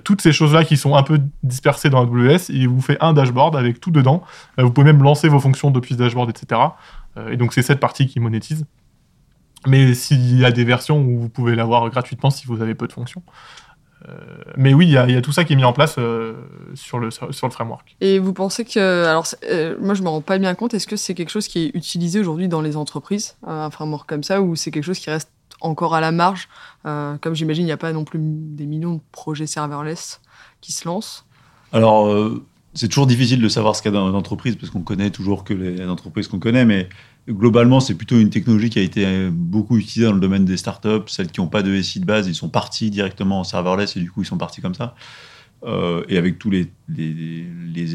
S2: toutes ces choses-là qui sont un peu dispersées dans AWS. Il vous fait un dashboard avec tout dedans. Vous pouvez même lancer vos fonctions depuis ce dashboard, etc. Et donc, c'est cette partie qui monétise. Mais s'il y a des versions où vous pouvez l'avoir gratuitement si vous avez peu de fonctions. Euh, mais oui, il y, a- il y a tout ça qui est mis en place euh, sur, le, sur, sur le framework.
S1: Et vous pensez que alors euh, moi je me rends pas bien compte est-ce que c'est quelque chose qui est utilisé aujourd'hui dans les entreprises un framework comme ça ou c'est quelque chose qui reste encore à la marge Euh, comme j'imagine il n'y a pas non plus des millions de projets serverless qui se lancent?
S5: Alors, euh, c'est toujours difficile de savoir ce qu'il y a dans l'entreprise parce qu'on connaît toujours que les entreprises qu'on connaît, mais globalement, c'est plutôt une technologie qui a été beaucoup utilisée dans le domaine des startups. Celles qui n'ont pas de SI de base, ils sont partis directement en serverless et du coup, ils sont partis comme ça. Euh, et avec tous les,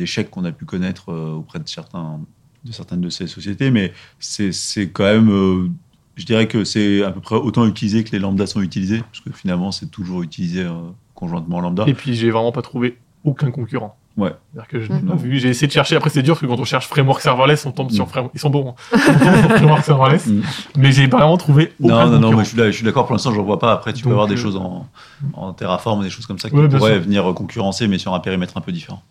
S5: échecs qu'on a pu connaître euh, auprès de, certains, de certaines de ces sociétés, mais c'est quand même. euh, je dirais que c'est à peu près autant utilisé que les lambdas sont utilisés, parce que finalement, c'est toujours utilisé euh, conjointement en lambda.
S2: Et puis, j'ai vraiment pas trouvé aucun concurrent.
S5: Ouais.
S2: C'est-à-dire que je pas vu. J'ai essayé de chercher. Après, c'est dur parce que quand on cherche framework serverless, on tombe sur framework. Ils sont bons. hein. On tombe sur framework serverless.
S5: Mm.
S2: Mais j'ai vraiment trouvé aucun
S5: Non, non, non, mais je suis, d'accord, pour l'instant, je ne vois pas. Après, tu peux avoir des
S2: euh,
S5: choses en, en Terraform, des choses comme ça qui
S2: Ouais,
S5: pourraient venir concurrencer, mais sur un périmètre un peu différent.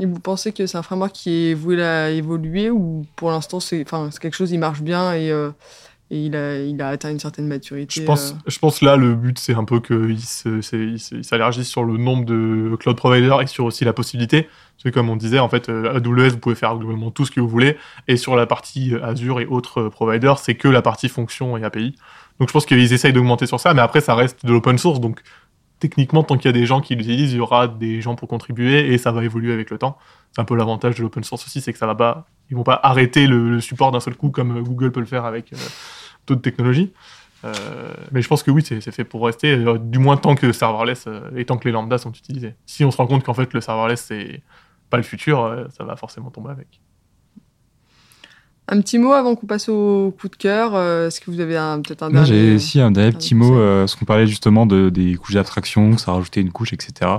S1: Et vous pensez que c'est un framework qui est voué à évoluer ou pour l'instant c'est enfin c'est quelque chose il marche bien et, euh, et il a il a atteint une certaine maturité.
S2: Je pense,
S1: euh.
S2: je pense là, le but, c'est un peu qu'ils se- c'est- ils se- ils s'élargissent sur le nombre de cloud providers et sur aussi la possibilité. Parce que comme on disait, en fait, euh, AWS, vous pouvez faire globalement tout ce que vous voulez. Et sur la partie euh, Azure et autres providers, c'est que la partie fonction et API. Donc je pense qu'ils essayent d'augmenter sur ça, mais après, ça reste de l'open source. Donc techniquement, tant qu'il y a des gens qui l'utilisent, il y aura des gens pour contribuer et ça va évoluer avec le temps. C'est un peu l'avantage de l'open source aussi, c'est que ça va pas, ils vont pas arrêter le, support d'un seul coup comme Google peut le faire avec euh, d'autres technologies. Euh, mais je pense que oui, c'est fait pour rester, euh, du moins tant que serverless euh, et tant que les lambdas sont utilisés. Si on se rend compte qu'en fait le serverless c'est pas le futur, ça va forcément tomber avec.
S1: Un petit mot avant qu'on passe au coup de cœur. euh, Est-ce que vous avez un- peut-être un
S3: Moi,
S1: dernier
S3: j'ai aussi un dernier petit mot, euh, parce qu'on parlait justement de, des couches d'abstraction, que ça rajoutait une couche, etc.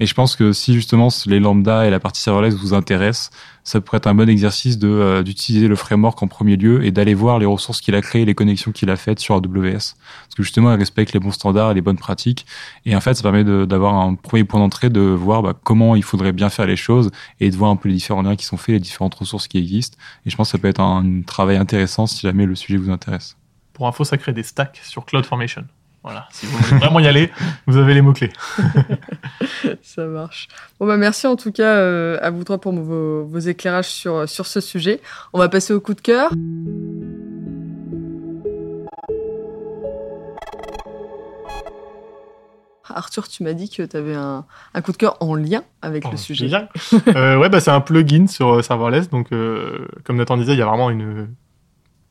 S3: Et je pense que si justement les lambda et la partie serverless vous intéressent, ça pourrait être un bon exercice de euh, d'utiliser le framework en premier lieu et d'aller voir les ressources qu'il a créées, les connexions qu'il a faites sur AWS. Parce que justement, il respecte les bons standards et les bonnes pratiques. Et en fait, ça permet d'avoir un premier point d'entrée, de voir bah, comment il faudrait bien faire les choses et de voir un peu les différents liens qui sont faits, les différentes ressources qui existent. Et je pense que ça peut être un, un travail intéressant si jamais le sujet vous intéresse.
S2: Pour info, ça crée des stacks sur CloudFormation. Voilà, si vous voulez vraiment y aller, vous avez les mots-clés.
S1: Ça marche. Bon, bah, merci en tout cas euh, à vous trois pour vos, vos éclairages sur, sur ce sujet. On va passer au coup de cœur. Arthur, tu m'as dit que tu avais un, un coup de cœur en lien avec
S2: Oh,
S1: le sujet.
S2: génial. Euh, ouais, bah, c'est un plugin sur euh, serverless. Donc, euh, comme Nathan disait, il y a vraiment une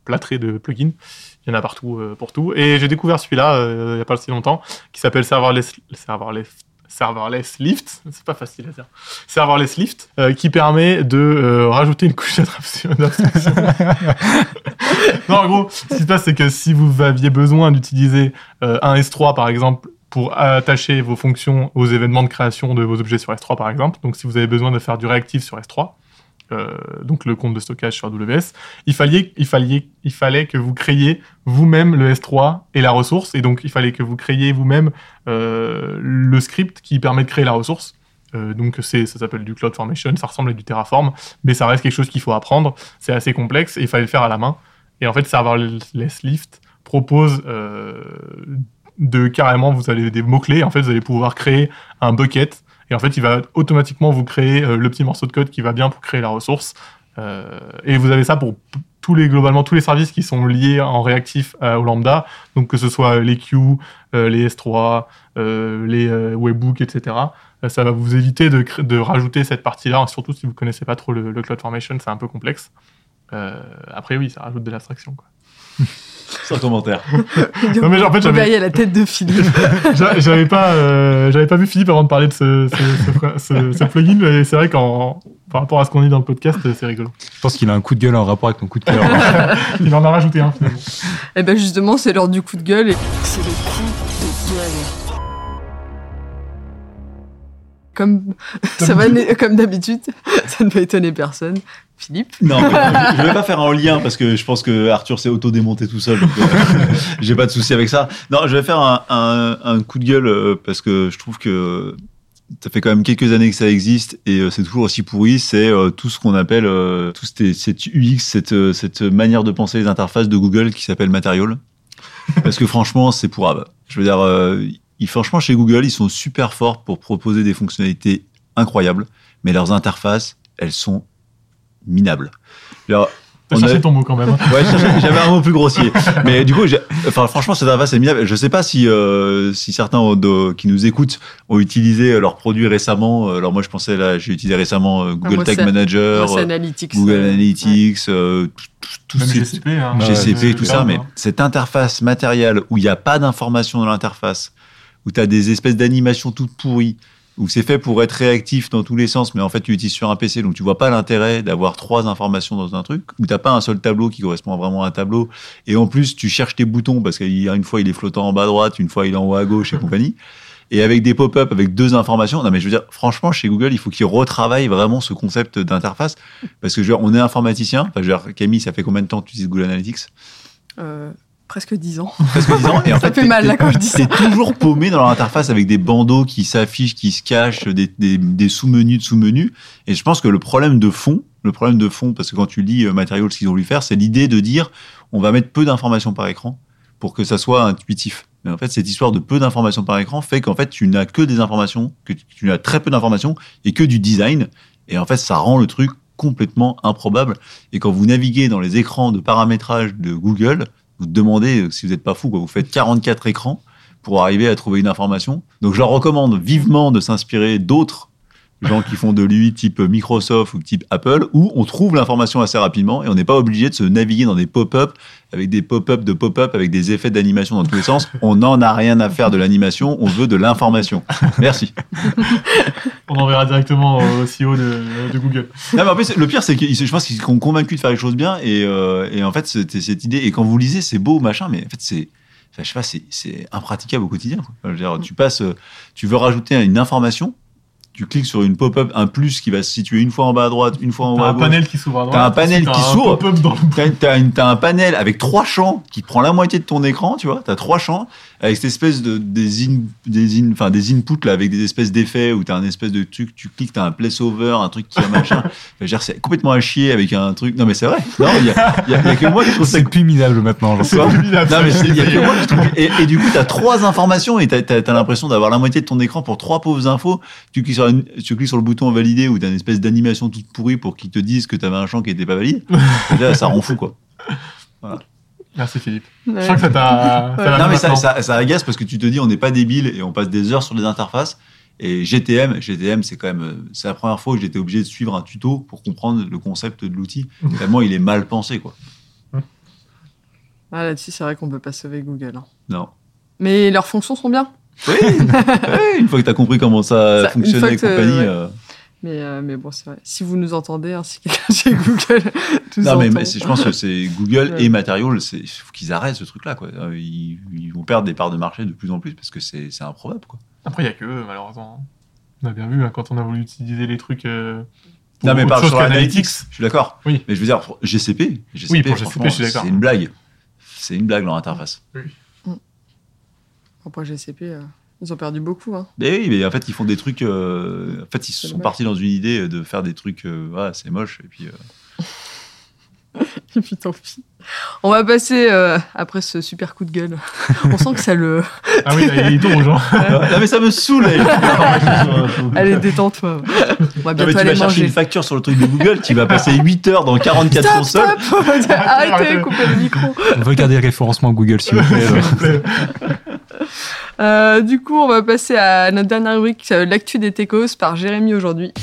S2: plâtrée de plugins. Il y en a partout euh, pour tout. Et j'ai découvert celui-là euh, il n'y a pas si longtemps, qui s'appelle Serverless, Serverless, Serverless Lift. C'est pas facile à dire. Serverless Lift, euh, qui permet de euh, rajouter une couche d'abstraction. non, en gros, ce qui se passe, c'est que si vous aviez besoin d'utiliser euh, un S3, par exemple, pour attacher vos fonctions aux événements de création de vos objets sur S3, par exemple, donc si vous avez besoin de faire du réactif sur S3, euh, donc le compte de stockage sur AWS, il fallait, il fallait, il fallait que vous créiez vous-même le S3 et la ressource, et donc il fallait que vous créiez vous-même euh, le script qui permet de créer la ressource. Euh, donc ça s'appelle du CloudFormation, ça ressemble à du Terraform, mais ça reste quelque chose qu'il faut apprendre. C'est assez complexe et il fallait le faire à la main. Et en fait, Serverless Lift propose euh, de carrément, vous avez des mots-clés, en fait, vous allez pouvoir créer un bucket, et en fait, il va automatiquement vous créer euh, le petit morceau de code qui va bien pour créer la ressource. Euh, et vous avez ça pour tous les, globalement, tous les services qui sont liés en réactif euh, au Lambda, donc que ce soit les queues, euh, les S3, euh, les webbooks, etc. Ça va vous éviter de, rajouter cette partie-là, surtout si vous connaissez pas trop le, le CloudFormation, c'est un peu complexe. Après, oui, ça rajoute de l'abstraction. quoi.
S5: Sans commentaire.
S2: Non, mais en fait, j'avais-
S1: la tête de Philippe.
S2: J'a- J'avais pas, euh, j'avais pas vu Philippe avant de parler de ce, ce, ce- ce- ce plugin, mais c'est vrai qu'en par rapport à ce qu'on dit dans le podcast, c'est rigolo.
S3: Je pense qu'il a un coup de gueule en rapport avec ton coup de cœur.
S2: Il en a rajouté un finalement.
S1: Et ben justement, c'est l'heure du coup de gueule. Et... C'est le coup Comme, ça va, né- comme d'habitude, ça ne va étonner personne. Philippe
S5: Non, mais je vais pas faire un lien parce que je pense que Arthur s'est auto-démonté tout seul. euh, J'ai pas de souci avec ça. Non, je vais faire un, un, un coup de gueule euh, parce que je trouve que ça fait quand même quelques années que ça existe et euh, c'est toujours aussi pourri. C'est euh, tout ce qu'on appelle euh, tout cette, cette UX, cette, euh, cette manière de penser les interfaces de Google qui s'appelle Material. Parce que franchement, c'est pourrave. Je veux dire, euh, ils, franchement, chez Google, ils sont super forts pour proposer des fonctionnalités incroyables, mais leurs interfaces, elles sont minables. Alors,
S2: T'as
S5: On
S2: cherché
S5: a-
S2: ton mot quand même. hein.
S5: Ouais, j'avais un mot plus grossier. Mais du coup, enfin, franchement, cette interface est minable. Je sais pas si, euh, si certains ont de- qui nous écoutent ont utilisé leurs produits récemment. Alors moi, je pensais là, j'ai utilisé récemment euh, Google
S1: moi,
S5: Tag Manager,
S1: Moi, c'est
S5: euh,
S1: Analytics.
S5: Google
S1: euh,
S5: Analytics, euh, tout- tout- ces-
S2: GCP. Hein,
S5: GCP,
S2: Euh,
S5: tout
S2: euh,
S5: ça, mais
S2: hein.
S5: cette interface matérielle où il n'y a pas d'information dans l'interface, où tu as des espèces d'animations toutes pourries, où c'est fait pour être réactif dans tous les sens, mais en fait tu utilises sur un PC, donc tu vois pas l'intérêt d'avoir trois informations dans un truc, où t'as pas un seul tableau qui correspond vraiment à un tableau, et en plus tu cherches tes boutons, parce qu'il y a une fois il est flottant en bas à droite, une fois il est en haut à gauche et compagnie, et avec des pop-up, avec deux informations. Non mais je veux dire, franchement, chez Google, il faut qu'ils retravaillent vraiment ce concept d'interface, parce que je veux dire, on est informaticien, enfin je veux dire, Camille, ça fait combien de temps que tu utilises Google Analytics?
S1: Euh, presque 10 ans.
S5: presque 10 ans. Et en
S1: Ça
S5: fait,
S1: fait mal, là, quand je dis ça.
S5: T'es toujours paumé dans leur interface avec des bandeaux qui s'affichent, qui se cachent, des, des, des sous-menus de sous-menus. Et je pense que le problème de fond, le problème de fond, parce que quand tu lis euh, Material, ce qu'ils ont voulu faire, c'est l'idée de dire, on va mettre peu d'informations par écran pour que ça soit intuitif. Mais en fait, cette histoire de peu d'informations par écran fait qu'en fait, tu n'as que des informations, que tu as très peu d'informations et que du design. Et en fait, ça rend le truc complètement improbable. Et quand vous naviguez dans les écrans de paramétrage de Google, vous demandez si vous n'êtes pas fou, quoi. Vous faites 44 écrans pour arriver à trouver une information. Donc, je leur recommande vivement de s'inspirer d'autres gens qui font de l'UI type Microsoft ou type Apple, où on trouve l'information assez rapidement et on n'est pas obligé de se naviguer dans des pop-up avec des pop-up de pop-up avec des effets d'animation dans tous les sens. On n'en a rien à faire de l'animation, on veut de l'information. Merci.
S2: On enverra directement au CEO de, de Google.
S5: Non, mais en plus, le pire, c'est que je pense qu'ils sont convaincus de faire les choses bien. Et, euh, et en fait, c'était cette idée. Et quand vous lisez, c'est beau, machin, mais en fait, c'est. Enfin, je sais pas, c'est- impraticable au quotidien. quoi. Enfin, je veux dire, tu passes, tu veux rajouter une information, tu cliques sur une pop-up, un plus qui va se situer une fois en bas à droite, une fois en haut
S2: T'as
S5: à
S2: un
S5: gauche.
S2: panel qui s'ouvre à droite.
S5: T'as un panel qui
S2: t'as un
S5: s'ouvre. T'as, t'as t'as un panel avec trois champs qui prend la moitié de ton écran, tu vois. T'as trois champs avec cette espèce de des in, des in, enfin des inputs là avec des espèces d'effets où t'as un espèce de truc, tu cliques, t'as un placeover, un truc qui a machin. Enfin, je veux dire, c'est complètement à chier avec un truc. Non mais c'est vrai. Non, il y a, y y que moi qui trouve ça
S3: C'est plus minable maintenant.
S5: non mais il y a que moi qui trouve- et, et du coup t'as trois informations et t'as as, l'impression d'avoir la moitié de ton écran pour trois pauvres infos. Tu cliques sur, une- tu cliques sur le bouton valider où t'as une espèce d'animation toute pourrie pour qu'ils te disent que t'avais un champ qui était pas valide. Et là ça rend fou quoi.
S2: Merci Philippe.
S1: Ouais.
S2: Je crois que ça t'a.
S5: Non mais ça,
S2: maintenant.
S5: ça, ça agace parce que tu te dis on n'est pas débile et on passe des heures sur les interfaces. Et GTM, GTM c'est quand même c'est la première fois que j'étais obligé de suivre un tuto pour comprendre le concept de l'outil. Tellement il est mal pensé quoi.
S1: Ah, là-dessus, c'est vrai qu'on peut pas sauver Google. hein.
S5: Non.
S1: Mais leurs fonctions sont bien.
S5: Oui, oui, une fois que tu as compris comment ça,
S1: Ça,
S5: fonctionnait et compagnie.
S1: ouais.
S5: euh,
S1: Mais, euh, mais bon, c'est vrai. Si vous nous entendez, ainsi que quelqu'un chez Google, tous
S5: Non, mais, je pense que c'est Google
S1: Ouais.
S5: et Material, c'est- il faut qu'ils arrêtent ce truc-là. quoi. Euh, Ils, ils vont perdre des parts de marché de plus en plus parce que c'est c'est improbable. Quoi.
S2: Après, il n'y a que eux, malheureusement. On a bien vu hein, quand on a voulu utiliser les trucs. euh, pour
S5: Non, mais par sur. Analytics, je suis d'accord.
S2: Oui.
S5: Mais je veux dire, pour GCP, GCP
S2: Oui, pour GCP,
S5: franchement,
S2: je suis d'accord.
S5: C'est une blague. C'est une blague leur interface.
S1: Après GCP, euh, ils ont perdu beaucoup. Hein.
S5: Mais oui, mais en fait, ils font des trucs. euh, en fait, ils sont partis dans une idée de faire des trucs. euh, voilà, c'est moche. Et puis, euh,
S1: Et puis tant pis. On va passer, euh, après ce super coup de gueule, on sent que ça le...
S2: Ah oui, là, il est gens.
S5: non, mais ça me saoule.
S1: Allez, détends-toi. On va
S5: Non, mais
S1: bientôt
S5: tu vas chercher une facture sur le truc de Google, tu vas passer 8 heures dans 44
S1: Stop,
S5: consoles.
S1: stop Arrêtez, coupez le micro.
S3: Regardez le référencement Google s'il vous plaît.
S1: Euh, du coup, on va passer à notre dernière rubrique, euh, l'actu des techos par Jérémy aujourd'hui.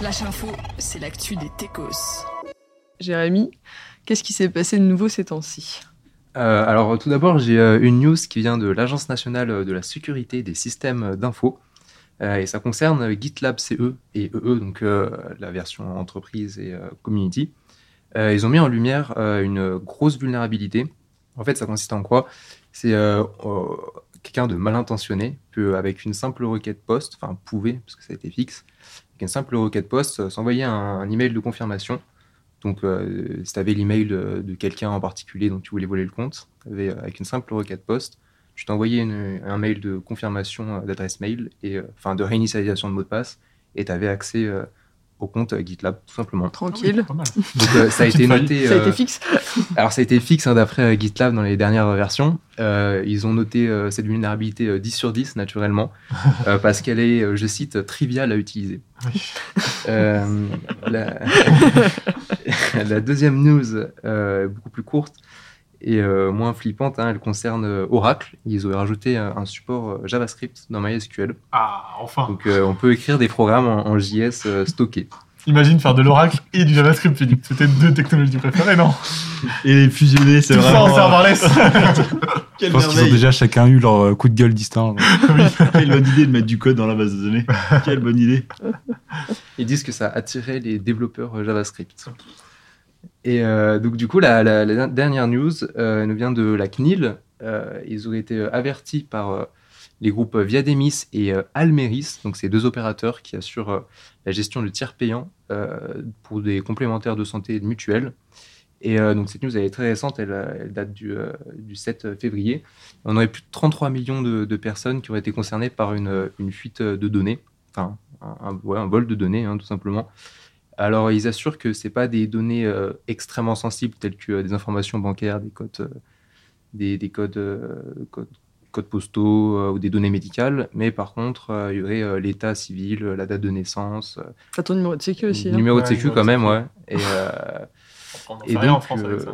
S6: Lâche info, c'est l'actu des techos.
S1: Jérémy, qu'est-ce qui s'est passé de nouveau ces temps-ci?
S4: Euh, alors tout d'abord, j'ai euh, une news qui vient de l'Agence nationale de la sécurité des systèmes d'info. Euh, et ça concerne GitLab CE et EE, donc euh, la version entreprise et euh, community. Euh, ils ont mis en lumière euh, une grosse vulnérabilité. En fait, ça consiste en quoi? C'est euh, euh, quelqu'un de mal intentionné peut, avec une simple requête post, enfin pouvait, parce que ça a été fixe, avec une simple requête post, euh, s'envoyer un, un email de confirmation. Donc, euh, si tu avais l'email de, de quelqu'un en particulier dont tu voulais voler le compte, avec une simple requête post, tu t'envoyais un mail de confirmation d'adresse mail, et, enfin de réinitialisation de mot de passe, et tu avais accès au compte euh, GitLab, tout simplement.
S1: Tranquille.
S4: Donc, euh, ça a été noté.
S1: Ça a
S4: euh,
S1: été fixe
S4: alors ça a été fixe hein, d'après euh, GitLab dans les dernières versions. Euh, ils ont noté euh, cette vulnérabilité euh, 10 sur 10 naturellement euh, parce qu'elle est, euh, je cite, triviale à utiliser.
S2: Oui.
S4: Euh, la... la deuxième news, euh, beaucoup plus courte et euh, moins flippante, hein, elle concerne euh, Oracle. Ils ont rajouté euh, un support JavaScript dans MySQL.
S2: Ah, enfin.
S4: Donc euh, on peut écrire des programmes en, en JS euh, stockés.
S2: Imagine faire de l'Oracle et du JavaScript, Philippe. C'était deux technologies préférées, non?
S5: Et les fusionner, c'est
S2: Tout ça
S5: vraiment.
S2: en serverless.
S5: Quelle
S3: Je pense qu'ils ont déjà chacun eu leur coup de gueule distinct.
S5: Quelle bonne idée de mettre du code dans la base de données. Quelle bonne idée.
S4: Ils disent que ça attirait les développeurs JavaScript. Et euh, donc, du coup, la, dernière news euh, nous vient de la CNIL. Euh, ils auraient été euh, avertis par les groupes Viademis et Almeris, donc ces deux opérateurs qui assurent la gestion de tiers payants euh, pour des complémentaires de santé et de mutuelles. Et donc, cette news elle est très récente, elle, elle date du, euh, du 7 février. On aurait plus de 33 millions de, personnes qui auraient été concernées par une, fuite de données, enfin, un vol de données, hein, tout simplement. Alors, ils assurent que ce pas des données euh, extrêmement sensibles telles que euh, des informations bancaires, des codes, euh, des, des codes, euh, codes, codes postaux euh, ou des données médicales, mais par contre, euh, il y aurait euh, l'état civil, la date de naissance, euh,
S1: T'as ton numéro de sécu aussi. hein.
S4: numéro de sécu quand même, ouais. Et, euh,
S2: On n'en
S4: et
S2: rien en
S4: donc,
S2: France avec ça.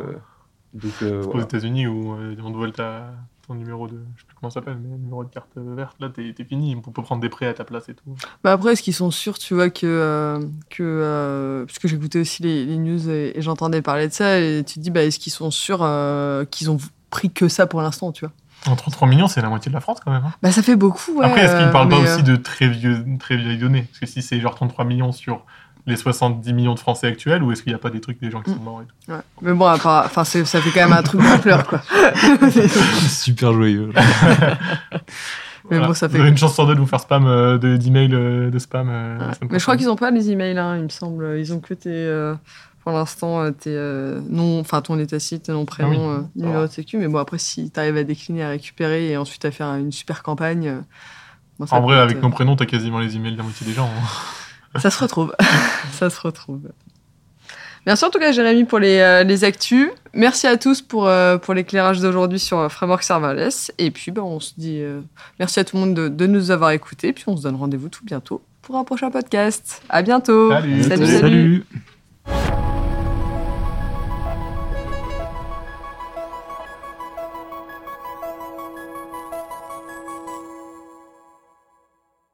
S4: donc euh,
S2: Aux. États-Unis où euh, on vole ta, ton numéro de. Je sais plus comment ça s'appelle, mais numéro de carte verte, là, t'es fini. On peut prendre des prêts à ta place et tout.
S1: Bah après, est-ce qu'ils sont sûrs, tu vois, que. euh, que euh, parce que j'écoutais aussi les, les news et, et j'entendais parler de ça, et tu te dis, bah, est-ce qu'ils sont sûrs euh, qu'ils ont pris que ça pour l'instant, tu vois?
S2: En 33 millions, c'est la moitié de la France quand même. hein.
S1: Bah, ça fait beaucoup, ouais.
S2: Après, est-ce qu'ils
S1: euh,
S2: parlent pas
S1: mais,
S2: aussi
S1: euh,
S2: de très, vieux, très vieilles données? Parce que si c'est genre 33 millions sur les 70 millions de Français actuels, ou est-ce qu'il n'y a pas des trucs des gens qui sont morts et tout
S1: ouais. Mais bon, enfin, c'est- ça fait quand même un truc d'ampleur, quoi.
S3: Super joyeux.
S1: Mais bon, ça fait-
S2: Vous avez une chance sur deux de vous faire spam euh, de- d'emails euh, de spam. euh,
S1: Ouais. Mais je crois qu'ils ont pas les emails, hein, il me semble. Ils ont que tes. euh, pour l'instant tes euh, nom, enfin ton état civil, nom, prénom,
S2: Ah oui,
S1: euh, numéro de sécu. Mais bon, après, si tu arrives à décliner, à récupérer et ensuite à faire une super campagne. euh, bon, ça
S2: En vrai, avec nos prénoms, t'as quasiment les emails de la moitié des gens. hein.
S1: Ça se retrouve. ça se retrouve. Merci en tout cas, Jérémy, pour les, euh, les actus. Merci à tous pour, euh, pour l'éclairage d'aujourd'hui sur euh, Framework Serverless. Et puis, ben, on se dit euh, merci à tout le monde de, de nous avoir écoutés. Puis, on se donne rendez-vous tout bientôt pour un prochain podcast. À bientôt.
S2: Salut.
S1: salut.
S3: Salut.